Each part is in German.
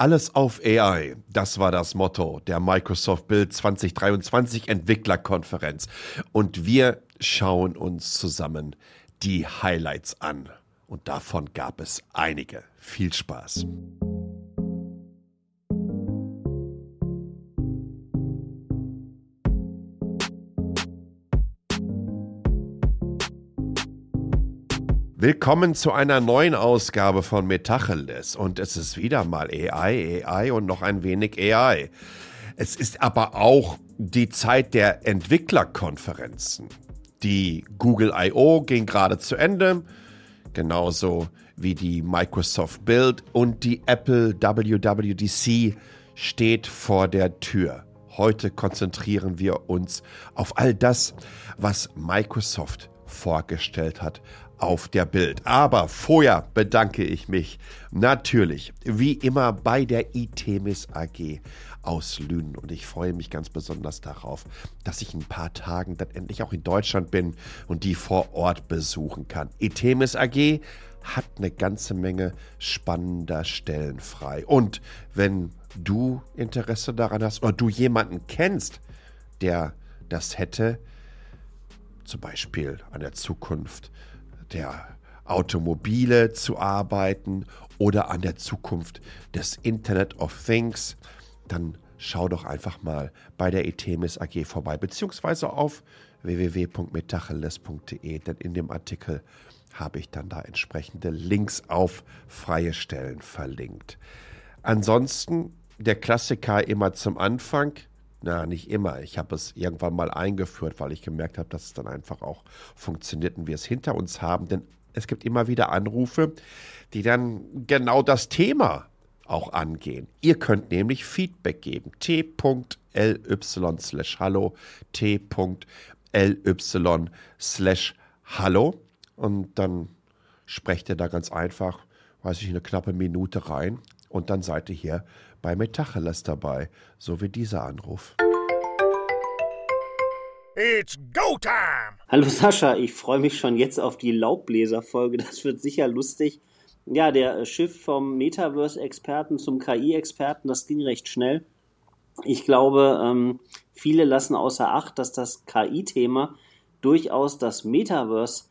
Alles auf AI, das war das Motto der Microsoft Build 2023 Entwicklerkonferenz. Und wir schauen uns zusammen die Highlights an. Und davon gab es einige. Viel Spaß. Willkommen zu einer neuen Ausgabe von Metacheles und es ist wieder mal AI, AI und noch ein wenig AI. Es ist aber auch die Zeit der Entwicklerkonferenzen. Die Google I.O. ging gerade zu Ende, genauso wie die Microsoft Build und die Apple WWDC steht vor der Tür. Heute konzentrieren wir uns auf all das, was Microsoft vorgestellt hat auf der Bild. Aber vorher bedanke ich mich natürlich, wie immer, bei der ITEMIS AG aus Lünen. Und ich freue mich ganz besonders darauf, dass ich in ein paar Tagen dann endlich auch in Deutschland bin und die vor Ort besuchen kann. ITEMIS AG hat eine ganze Menge spannender Stellen frei. Und wenn du Interesse daran hast oder du jemanden kennst, der das hätte, zum Beispiel an der Zukunft der Automobile zu arbeiten oder an der Zukunft des Internet of Things, dann schau doch einfach mal bei der ETMIS AG vorbei, beziehungsweise auf www.metacheles.de, denn in dem Artikel habe ich dann da entsprechende Links auf freie Stellen verlinkt. Ansonsten der Klassiker immer zum Anfang. Na, nicht immer. Ich habe es irgendwann mal eingeführt, weil ich gemerkt habe, dass es dann einfach auch funktioniert und wir es hinter uns haben. Denn es gibt immer wieder Anrufe, die dann genau das Thema auch angehen. Ihr könnt nämlich Feedback geben. t.ly slash hallo, t.ly slash hallo und dann sprecht ihr da ganz einfach, weiß ich, eine knappe Minute rein und dann seid ihr hier bei Metacheles dabei, so wie dieser Anruf. It's go time! Hallo Sascha, ich freue mich schon jetzt auf die Laubbläser-Folge. Das wird sicher lustig. Ja, der Schiff vom Metaverse-Experten zum KI-Experten, das ging recht schnell. Ich glaube, ähm, viele lassen außer Acht, dass das KI-Thema durchaus das Metaverse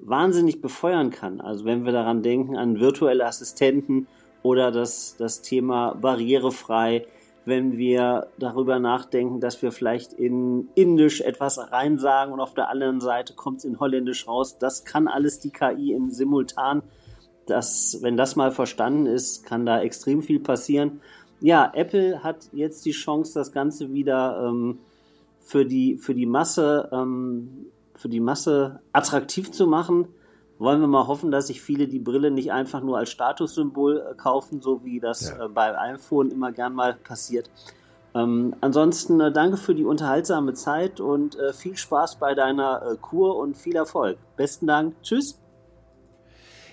wahnsinnig befeuern kann. Also wenn wir daran denken an virtuelle Assistenten, oder das, das Thema barrierefrei, wenn wir darüber nachdenken, dass wir vielleicht in Indisch etwas reinsagen und auf der anderen Seite kommt es in Holländisch raus. Das kann alles die KI in simultan. Das, wenn das mal verstanden ist, kann da extrem viel passieren. Ja, Apple hat jetzt die Chance, das Ganze wieder ähm, für die für die Masse ähm, für die Masse attraktiv zu machen wollen wir mal hoffen, dass sich viele die Brille nicht einfach nur als Statussymbol äh, kaufen, so wie das ja. äh, bei iPhone immer gern mal passiert. Ähm, ansonsten äh, danke für die unterhaltsame Zeit und äh, viel Spaß bei deiner äh, Kur und viel Erfolg. Besten Dank. Tschüss.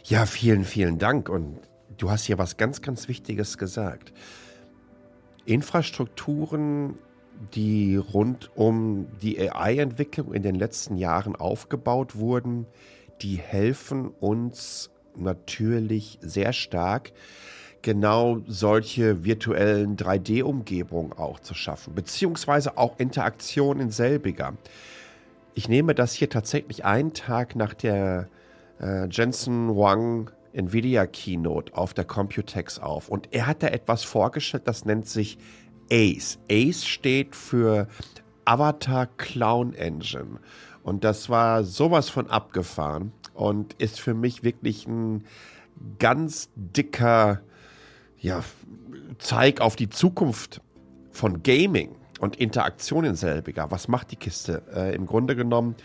Ja, vielen, vielen Dank. Und du hast hier was ganz, ganz Wichtiges gesagt. Infrastrukturen, die rund um die AI-Entwicklung in den letzten Jahren aufgebaut wurden, die helfen uns natürlich sehr stark, genau solche virtuellen 3D-Umgebungen auch zu schaffen, beziehungsweise auch Interaktion in selbiger. Ich nehme das hier tatsächlich einen Tag nach der äh, Jensen Wang Nvidia Keynote auf der Computex auf und er hat da etwas vorgestellt, das nennt sich ACE. ACE steht für Avatar Clown Engine. Und das war sowas von abgefahren und ist für mich wirklich ein ganz dicker ja, Zeig auf die Zukunft von Gaming und Interaktion in selbiger. Was macht die Kiste? Äh, Im Grunde genommen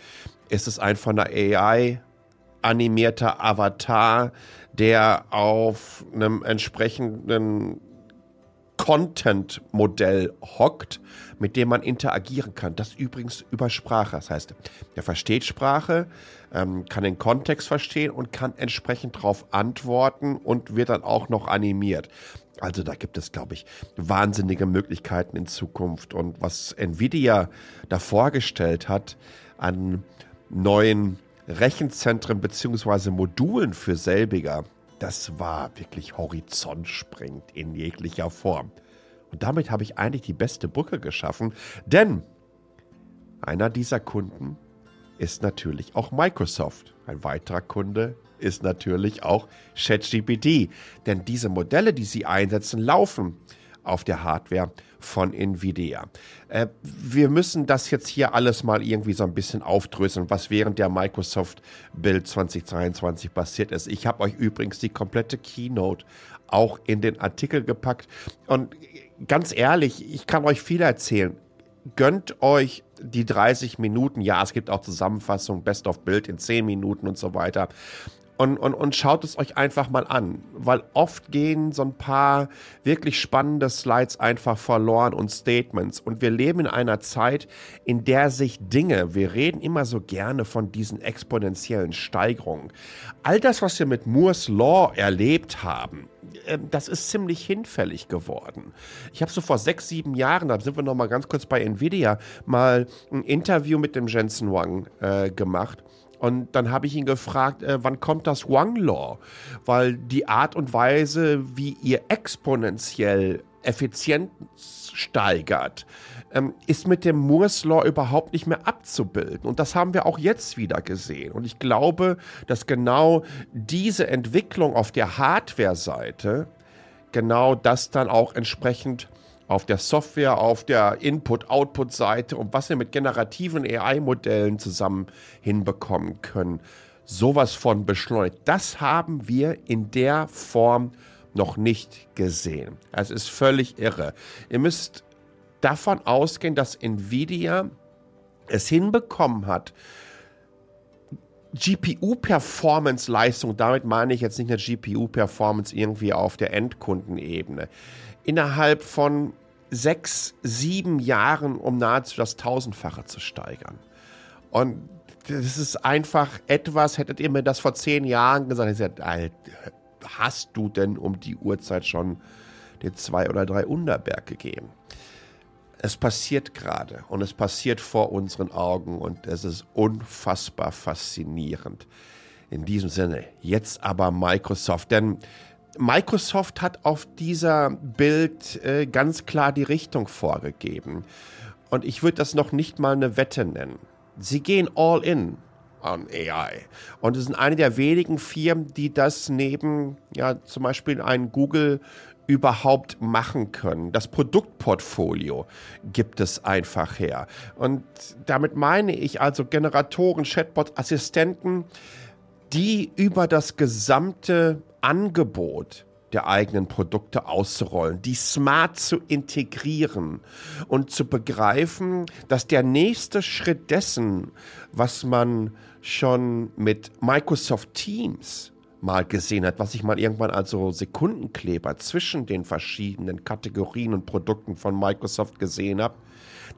ist es einfach eine AI animierter Avatar, der auf einem entsprechenden Content-Modell hockt, mit dem man interagieren kann. Das übrigens über Sprache. Das heißt, er versteht Sprache, ähm, kann den Kontext verstehen und kann entsprechend darauf antworten und wird dann auch noch animiert. Also da gibt es, glaube ich, wahnsinnige Möglichkeiten in Zukunft. Und was Nvidia da vorgestellt hat an neuen Rechenzentren bzw. Modulen für selbiger, das war wirklich horizontspringend in jeglicher Form. Und damit habe ich eigentlich die beste Brücke geschaffen, denn einer dieser Kunden ist natürlich auch Microsoft. Ein weiterer Kunde ist natürlich auch ChatGPT, denn diese Modelle, die sie einsetzen, laufen auf der Hardware von Nvidia. Äh, wir müssen das jetzt hier alles mal irgendwie so ein bisschen aufdröseln, was während der Microsoft Build 2023 passiert ist. Ich habe euch übrigens die komplette Keynote auch in den Artikel gepackt und ganz ehrlich, ich kann euch viel erzählen. Gönnt euch die 30 Minuten. Ja, es gibt auch Zusammenfassungen, Best of Bild in 10 Minuten und so weiter und, und, und schaut es euch einfach mal an, weil oft gehen so ein paar wirklich spannende Slides einfach verloren und Statements. Und wir leben in einer Zeit, in der sich Dinge, wir reden immer so gerne von diesen exponentiellen Steigerungen. All das, was wir mit Moore's Law erlebt haben, ähm, das ist ziemlich hinfällig geworden. Ich habe so vor sechs, sieben Jahren, da sind wir noch mal ganz kurz bei Nvidia, mal ein Interview mit dem Jensen Wang äh, gemacht. Und dann habe ich ihn gefragt, äh, wann kommt das Wang Law? Weil die Art und Weise, wie ihr exponentiell Effizienz steigert, ähm, ist mit dem Moore's Law überhaupt nicht mehr abzubilden. Und das haben wir auch jetzt wieder gesehen. Und ich glaube, dass genau diese Entwicklung auf der Hardware-Seite genau das dann auch entsprechend auf der Software, auf der Input-Output-Seite und was wir mit generativen AI-Modellen zusammen hinbekommen können. Sowas von beschleunigt. Das haben wir in der Form noch nicht gesehen. Es ist völlig irre. Ihr müsst davon ausgehen, dass Nvidia es hinbekommen hat, GPU-Performance-Leistung, damit meine ich jetzt nicht eine GPU-Performance irgendwie auf der Endkundenebene, innerhalb von sechs, sieben Jahren um nahezu das Tausendfache zu steigern. Und das ist einfach etwas, hättet ihr mir das vor zehn Jahren gesagt, ich gesagt, hast du denn um die Uhrzeit schon den zwei oder drei Unterberg gegeben? Es passiert gerade und es passiert vor unseren Augen und es ist unfassbar faszinierend. In diesem Sinne, jetzt aber Microsoft, denn Microsoft hat auf dieser Bild äh, ganz klar die Richtung vorgegeben. Und ich würde das noch nicht mal eine Wette nennen. Sie gehen all in an AI. Und es sind eine der wenigen Firmen, die das neben, ja, zum Beispiel ein Google überhaupt machen können. Das Produktportfolio gibt es einfach her. Und damit meine ich also Generatoren, Chatbot, Assistenten, die über das gesamte Angebot der eigenen Produkte auszurollen, die smart zu integrieren und zu begreifen, dass der nächste Schritt dessen, was man schon mit Microsoft Teams mal gesehen hat, was ich mal irgendwann als so Sekundenkleber zwischen den verschiedenen Kategorien und Produkten von Microsoft gesehen habe,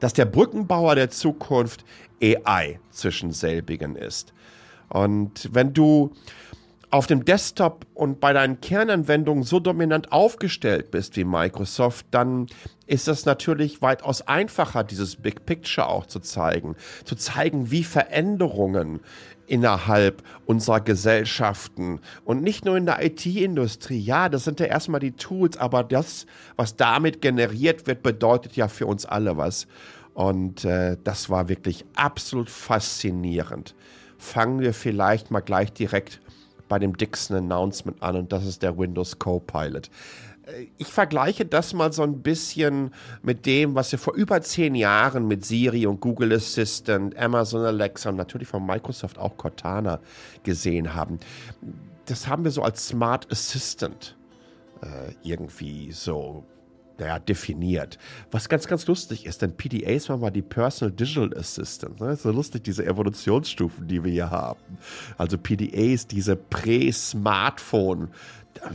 dass der Brückenbauer der Zukunft AI zwischen selbigen ist. Und wenn du auf dem Desktop und bei deinen Kernanwendungen so dominant aufgestellt bist wie Microsoft, dann ist es natürlich weitaus einfacher, dieses Big Picture auch zu zeigen. Zu zeigen, wie Veränderungen innerhalb unserer Gesellschaften und nicht nur in der IT-Industrie. Ja, das sind ja erstmal die Tools, aber das, was damit generiert wird, bedeutet ja für uns alle was. Und äh, das war wirklich absolut faszinierend. Fangen wir vielleicht mal gleich direkt bei dem Dixon Announcement an und das ist der Windows Copilot. Äh, ich vergleiche das mal so ein bisschen mit dem, was wir vor über zehn Jahren mit Siri und Google Assistant, Amazon Alexa und natürlich von Microsoft auch Cortana gesehen haben. Das haben wir so als Smart Assistant äh, irgendwie so naja, definiert. Was ganz, ganz lustig ist, denn PDAs waren mal die Personal Digital Assistant. Ne? So lustig, diese Evolutionsstufen, die wir hier haben. Also PDAs, diese Prä-Smartphone,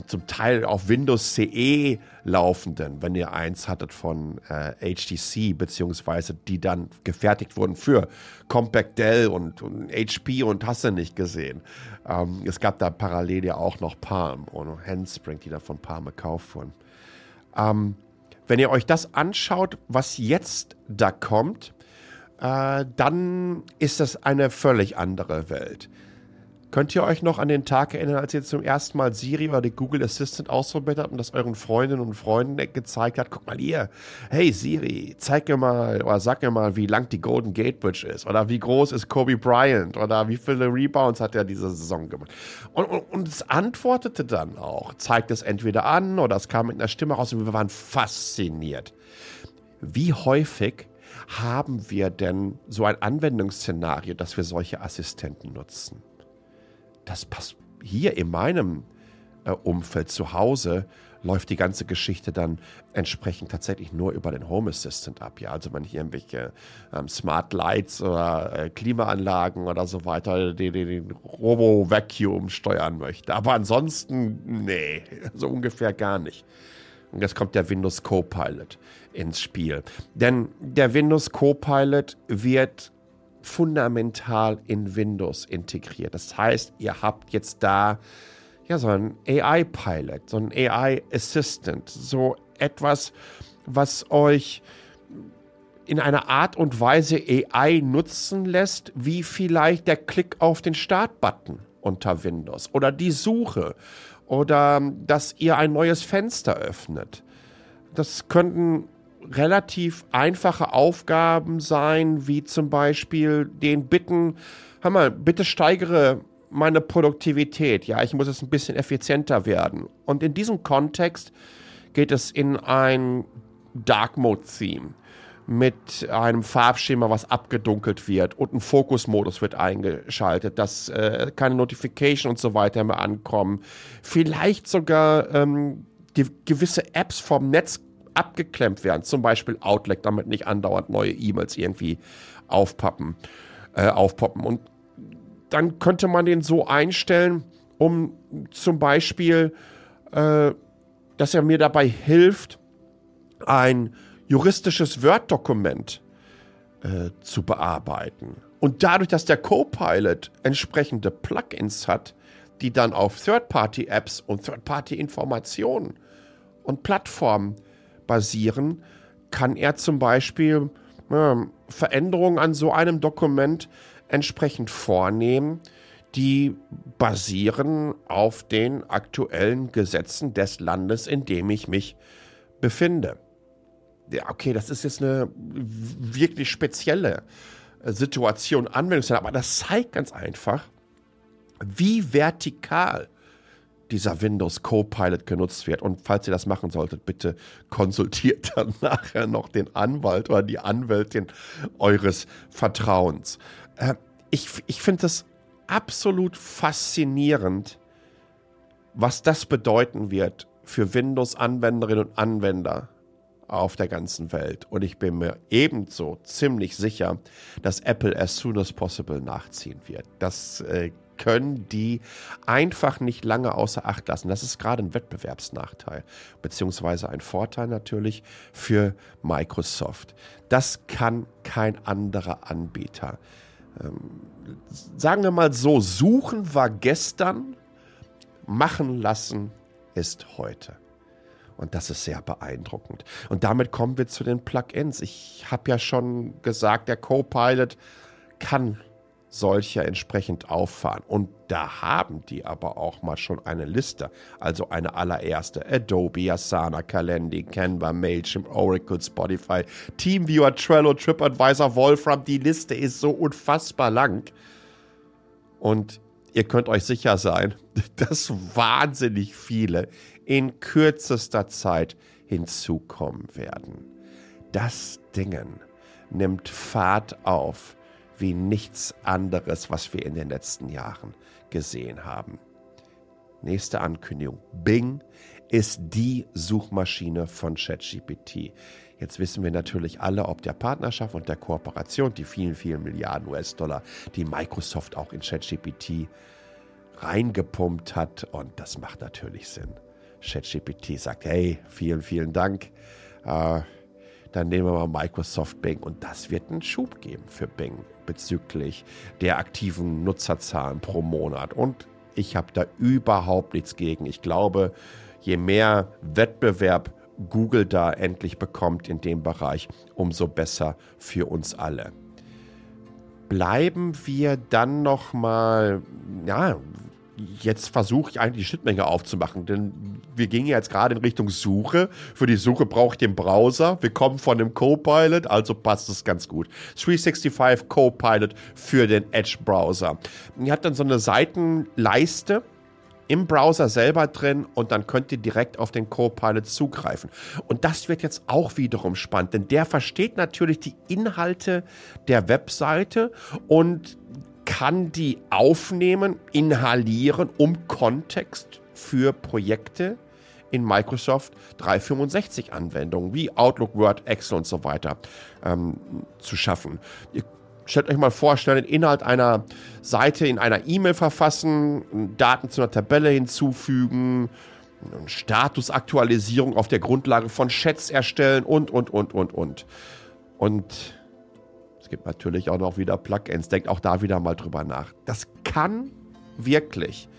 zum Teil auf Windows CE laufenden, wenn ihr eins hattet von äh, HTC, beziehungsweise die dann gefertigt wurden für Compact Dell und, und HP und hast du nicht gesehen. Ähm, es gab da parallel ja auch noch Palm und Handspring, die da von Palm gekauft wurden. Ähm, wenn ihr euch das anschaut, was jetzt da kommt, äh, dann ist das eine völlig andere Welt. Könnt ihr euch noch an den Tag erinnern, als ihr zum ersten Mal Siri oder die Google Assistant ausprobiert habt und das euren Freundinnen und Freunden gezeigt hat? Guck mal hier, hey Siri, zeig mir mal oder sag mir mal, wie lang die Golden Gate Bridge ist oder wie groß ist Kobe Bryant oder wie viele Rebounds hat er diese Saison gemacht. Und, und, und es antwortete dann auch, zeigt es entweder an oder es kam mit einer Stimme raus und wir waren fasziniert. Wie häufig haben wir denn so ein Anwendungsszenario, dass wir solche Assistenten nutzen? Das passt hier in meinem äh, Umfeld zu Hause läuft die ganze Geschichte dann entsprechend tatsächlich nur über den Home Assistant ab. Ja, also wenn ich irgendwelche ähm, Smart Lights oder äh, Klimaanlagen oder so weiter, den, den Robo Vacuum steuern möchte. Aber ansonsten, nee, so ungefähr gar nicht. Und jetzt kommt der Windows Copilot ins Spiel. Denn der Windows Copilot wird fundamental in Windows integriert. Das heißt, ihr habt jetzt da ja so einen AI-Pilot, so einen AI-Assistant, so etwas, was euch in einer Art und Weise AI nutzen lässt, wie vielleicht der Klick auf den Start-Button unter Windows oder die Suche oder dass ihr ein neues Fenster öffnet. Das könnten relativ einfache Aufgaben sein, wie zum Beispiel den Bitten, hör mal, bitte steigere meine Produktivität. Ja, ich muss jetzt ein bisschen effizienter werden. Und in diesem Kontext geht es in ein Dark Mode Theme mit einem Farbschema, was abgedunkelt wird und ein Fokusmodus wird eingeschaltet, dass äh, keine Notification und so weiter mehr ankommen. Vielleicht sogar ähm, gewisse Apps vom Netz abgeklemmt werden, zum Beispiel Outlet, damit nicht andauernd neue E-Mails irgendwie aufpappen, äh, aufpoppen. Und dann könnte man den so einstellen, um zum Beispiel, äh, dass er mir dabei hilft, ein juristisches Word-Dokument äh, zu bearbeiten. Und dadurch, dass der Copilot entsprechende Plugins hat, die dann auf Third-Party-Apps und Third-Party-Informationen und Plattformen basieren, kann er zum Beispiel äh, Veränderungen an so einem Dokument entsprechend vornehmen, die basieren auf den aktuellen Gesetzen des Landes, in dem ich mich befinde. Ja, okay, das ist jetzt eine wirklich spezielle äh, Situation, Anwendung, aber das zeigt ganz einfach, wie vertikal dieser Windows Copilot genutzt wird. Und falls ihr das machen solltet, bitte konsultiert dann nachher noch den Anwalt oder die Anwältin eures Vertrauens. Äh, ich ich finde das absolut faszinierend, was das bedeuten wird für Windows-Anwenderinnen und Anwender auf der ganzen Welt. Und ich bin mir ebenso ziemlich sicher, dass Apple as soon as possible nachziehen wird. Das äh, können die einfach nicht lange außer Acht lassen. Das ist gerade ein Wettbewerbsnachteil, beziehungsweise ein Vorteil natürlich für Microsoft. Das kann kein anderer Anbieter. Ähm, sagen wir mal so, suchen war gestern, machen lassen ist heute. Und das ist sehr beeindruckend. Und damit kommen wir zu den Plugins. Ich habe ja schon gesagt, der Copilot kann solcher entsprechend auffahren. Und da haben die aber auch mal schon eine Liste. Also eine allererste. Adobe, Asana, Calendly, Canva, Mailchimp, Oracle, Spotify, Teamviewer, Trello, TripAdvisor, Wolfram. Die Liste ist so unfassbar lang. Und ihr könnt euch sicher sein, dass wahnsinnig viele in kürzester Zeit hinzukommen werden. Das Dingen nimmt Fahrt auf wie nichts anderes, was wir in den letzten Jahren gesehen haben. Nächste Ankündigung. Bing ist die Suchmaschine von ChatGPT. Jetzt wissen wir natürlich alle, ob der Partnerschaft und der Kooperation, die vielen, vielen Milliarden US-Dollar, die Microsoft auch in ChatGPT reingepumpt hat. Und das macht natürlich Sinn. ChatGPT sagt, hey, vielen, vielen Dank. Äh, dann nehmen wir mal Microsoft Bing und das wird einen Schub geben für Bing bezüglich der aktiven Nutzerzahlen pro Monat. Und ich habe da überhaupt nichts gegen. Ich glaube, je mehr Wettbewerb Google da endlich bekommt in dem Bereich, umso besser für uns alle. bleiben wir dann noch mal, ja, jetzt versuche ich eigentlich die Schnittmenge aufzumachen, denn wir gingen jetzt gerade in Richtung Suche. Für die Suche brauche ich den Browser. Wir kommen von dem Copilot, also passt es ganz gut. 365 Copilot für den Edge-Browser. Ihr habt dann so eine Seitenleiste im Browser selber drin und dann könnt ihr direkt auf den Copilot zugreifen. Und das wird jetzt auch wiederum spannend, denn der versteht natürlich die Inhalte der Webseite und kann die aufnehmen, inhalieren, um Kontext für Projekte in Microsoft 365 Anwendungen wie Outlook, Word, Excel und so weiter ähm, zu schaffen. Ihr stellt euch mal vor, schnell den Inhalt einer Seite in einer E-Mail verfassen, Daten zu einer Tabelle hinzufügen, Statusaktualisierung auf der Grundlage von Chats erstellen und, und, und, und, und. Und es gibt natürlich auch noch wieder Plugins. Denkt auch da wieder mal drüber nach. Das kann wirklich.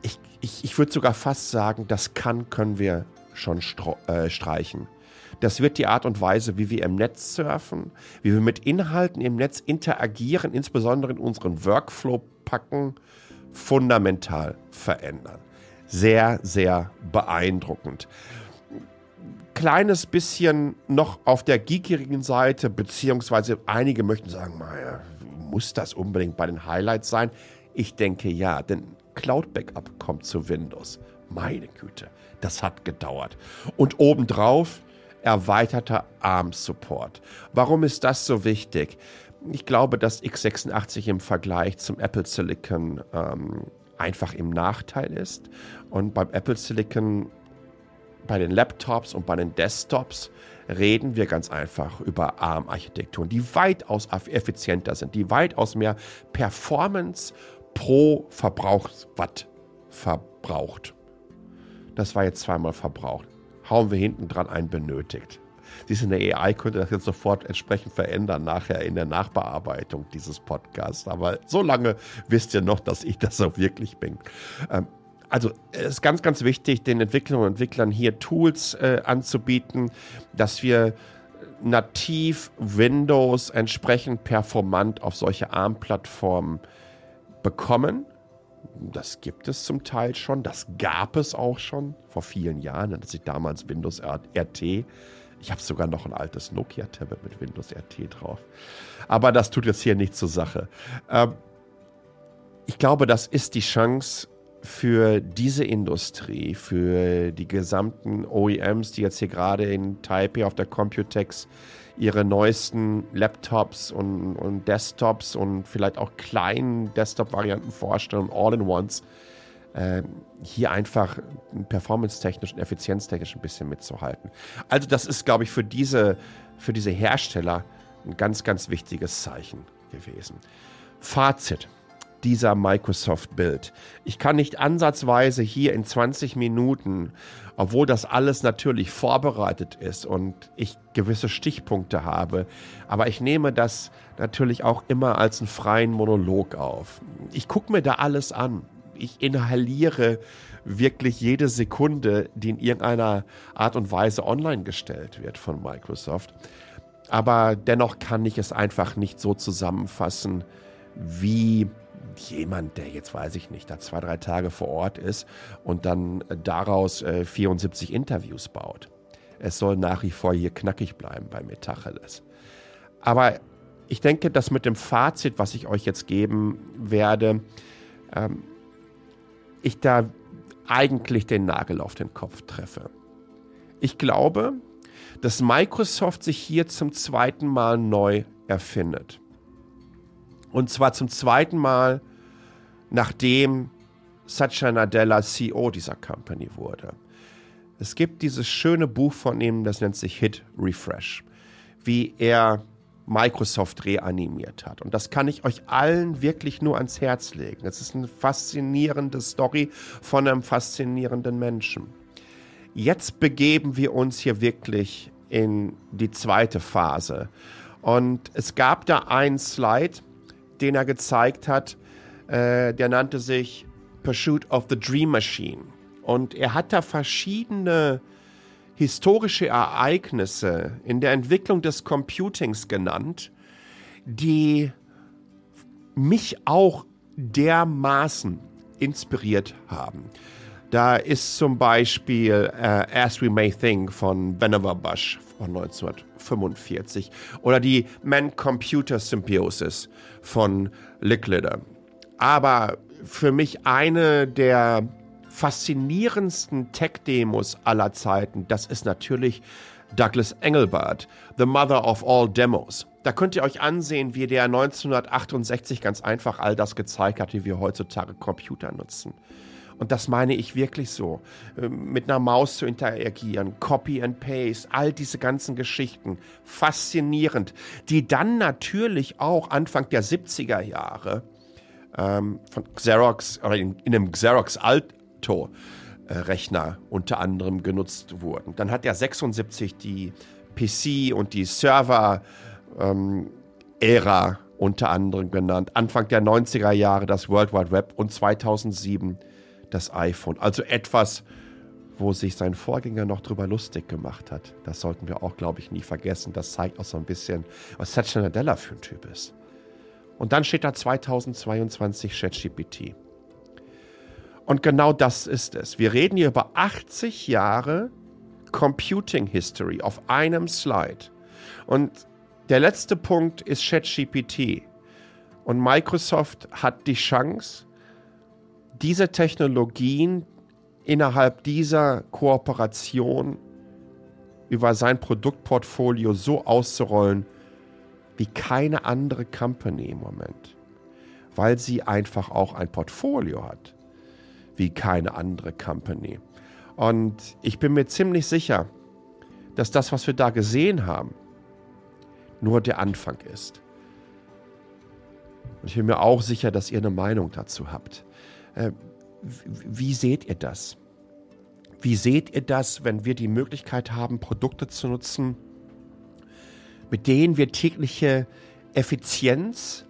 Ich, ich, ich würde sogar fast sagen, das kann, können wir schon äh, streichen. Das wird die Art und Weise, wie wir im Netz surfen, wie wir mit Inhalten im Netz interagieren, insbesondere in unseren Workflow packen, fundamental verändern. Sehr, sehr beeindruckend kleines bisschen noch auf der geekigen Seite, beziehungsweise einige möchten sagen, naja, muss das unbedingt bei den Highlights sein? Ich denke ja, denn Cloud Backup kommt zu Windows. Meine Güte, das hat gedauert. Und obendrauf erweiterter ARM-Support. Warum ist das so wichtig? Ich glaube, dass x86 im Vergleich zum Apple Silicon ähm, einfach im Nachteil ist. Und beim Apple Silicon bei den Laptops und bei den Desktops reden wir ganz einfach über ARM-Architekturen, die weitaus effizienter sind, die weitaus mehr Performance pro Verbrauchswatt verbraucht. Das war jetzt zweimal verbraucht. Hauen wir hinten dran ein benötigt. Siehst du, eine AI könnte das jetzt sofort entsprechend verändern, nachher in der Nachbearbeitung dieses Podcasts. Aber so lange wisst ihr noch, dass ich das so wirklich bin. Ähm, also es ist ganz, ganz wichtig, den Entwicklern und Entwicklern hier Tools äh, anzubieten, dass wir nativ Windows entsprechend performant auf solche ARM-Plattformen bekommen. Das gibt es zum Teil schon, das gab es auch schon vor vielen Jahren, dass ich damals Windows RT. Ich habe sogar noch ein altes Nokia-Tablet mit Windows RT drauf. Aber das tut jetzt hier nichts zur Sache. Ähm, ich glaube, das ist die Chance, für diese Industrie, für die gesamten OEMs, die jetzt hier gerade in Taipei auf der Computex ihre neuesten Laptops und, und Desktops und vielleicht auch kleinen Desktop-Varianten vorstellen, All-in-Ones, äh, hier einfach performance-technisch und effizienztechnisch ein bisschen mitzuhalten. Also das ist, glaube ich, für diese, für diese Hersteller ein ganz, ganz wichtiges Zeichen gewesen. Fazit dieser Microsoft-Bild. Ich kann nicht ansatzweise hier in 20 Minuten, obwohl das alles natürlich vorbereitet ist und ich gewisse Stichpunkte habe, aber ich nehme das natürlich auch immer als einen freien Monolog auf. Ich gucke mir da alles an. Ich inhaliere wirklich jede Sekunde, die in irgendeiner Art und Weise online gestellt wird von Microsoft. Aber dennoch kann ich es einfach nicht so zusammenfassen, wie jemand, der jetzt weiß ich nicht, da zwei, drei Tage vor Ort ist und dann daraus äh, 74 Interviews baut. Es soll nach wie vor hier knackig bleiben bei Metacheles. Aber ich denke, dass mit dem Fazit, was ich euch jetzt geben werde, ähm, ich da eigentlich den Nagel auf den Kopf treffe. Ich glaube, dass Microsoft sich hier zum zweiten Mal neu erfindet. Und zwar zum zweiten Mal, nachdem Satya Nadella CEO dieser Company wurde. Es gibt dieses schöne Buch von ihm, das nennt sich Hit Refresh, wie er Microsoft reanimiert hat. Und das kann ich euch allen wirklich nur ans Herz legen. Es ist eine faszinierende Story von einem faszinierenden Menschen. Jetzt begeben wir uns hier wirklich in die zweite Phase. Und es gab da einen Slide, den er gezeigt hat, äh, der nannte sich Pursuit of the Dream Machine. Und er hat da verschiedene historische Ereignisse in der Entwicklung des Computings genannt, die mich auch dermaßen inspiriert haben. Da ist zum Beispiel uh, As We May Think von Vannevar Bush von 1945 oder die Man-Computer-Symbiosis von Licklider. Aber für mich eine der faszinierendsten Tech-Demos aller Zeiten, das ist natürlich Douglas Engelbart, The Mother of All Demos. Da könnt ihr euch ansehen, wie der 1968 ganz einfach all das gezeigt hat, wie wir heutzutage Computer nutzen. Und das meine ich wirklich so. Ähm, mit einer Maus zu interagieren, Copy and Paste, all diese ganzen Geschichten. Faszinierend. Die dann natürlich auch Anfang der 70er Jahre ähm, von Xerox oder in, in einem Xerox Alto äh, Rechner unter anderem genutzt wurden. Dann hat er 76 die PC und die Server ähm, Ära unter anderem genannt. Anfang der 90er Jahre das World Wide Web und 2007 das iPhone. Also etwas, wo sich sein Vorgänger noch drüber lustig gemacht hat. Das sollten wir auch, glaube ich, nie vergessen. Das zeigt auch so ein bisschen, was Satya Nadella für ein Typ ist. Und dann steht da 2022 ChatGPT. Und genau das ist es. Wir reden hier über 80 Jahre Computing History auf einem Slide. Und der letzte Punkt ist ChatGPT. Und Microsoft hat die Chance, diese Technologien innerhalb dieser Kooperation über sein Produktportfolio so auszurollen wie keine andere Company im Moment, weil sie einfach auch ein Portfolio hat wie keine andere Company. Und ich bin mir ziemlich sicher, dass das, was wir da gesehen haben, nur der Anfang ist. Und ich bin mir auch sicher, dass ihr eine Meinung dazu habt. Äh, wie seht ihr das? Wie seht ihr das, wenn wir die Möglichkeit haben, Produkte zu nutzen, mit denen wir tägliche Effizienz,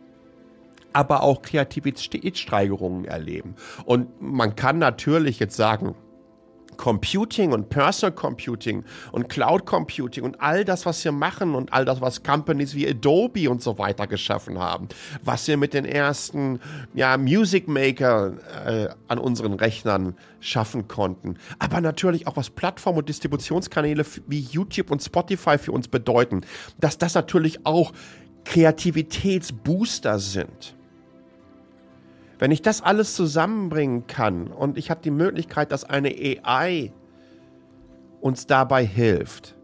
aber auch Kreativitätssteigerungen erleben? Und man kann natürlich jetzt sagen, Computing und Personal Computing und Cloud Computing und all das, was wir machen und all das, was Companies wie Adobe und so weiter geschaffen haben, was wir mit den ersten ja, Music Maker äh, an unseren Rechnern schaffen konnten. Aber natürlich auch, was Plattform- und Distributionskanäle wie YouTube und Spotify für uns bedeuten, dass das natürlich auch Kreativitätsbooster sind. Wenn ich das alles zusammenbringen kann und ich habe die Möglichkeit, dass eine AI uns dabei hilft,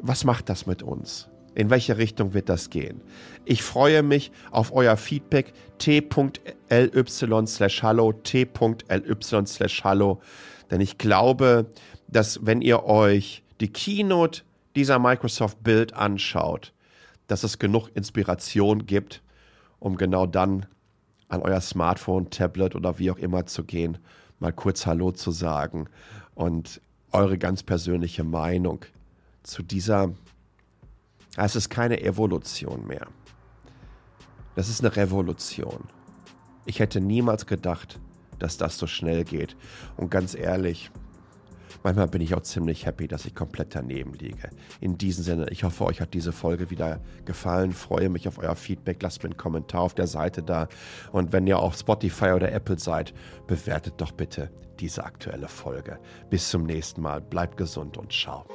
was macht das mit uns? In welche Richtung wird das gehen? Ich freue mich auf euer Feedback t.ly slash hallo, t.ly slash hallo, denn ich glaube, dass wenn ihr euch die Keynote dieser Microsoft Build anschaut, dass es genug Inspiration gibt, um genau dann an euer Smartphone, Tablet oder wie auch immer zu gehen, mal kurz Hallo zu sagen und eure ganz persönliche Meinung zu dieser. Es ist keine Evolution mehr. Das ist eine Revolution. Ich hätte niemals gedacht, dass das so schnell geht. Und ganz ehrlich, Manchmal bin ich auch ziemlich happy, dass ich komplett daneben liege. In diesem Sinne, ich hoffe, euch hat diese Folge wieder gefallen. Freue mich auf euer Feedback. Lasst mir einen Kommentar auf der Seite da. Und wenn ihr auf Spotify oder Apple seid, bewertet doch bitte diese aktuelle Folge. Bis zum nächsten Mal. Bleibt gesund und ciao.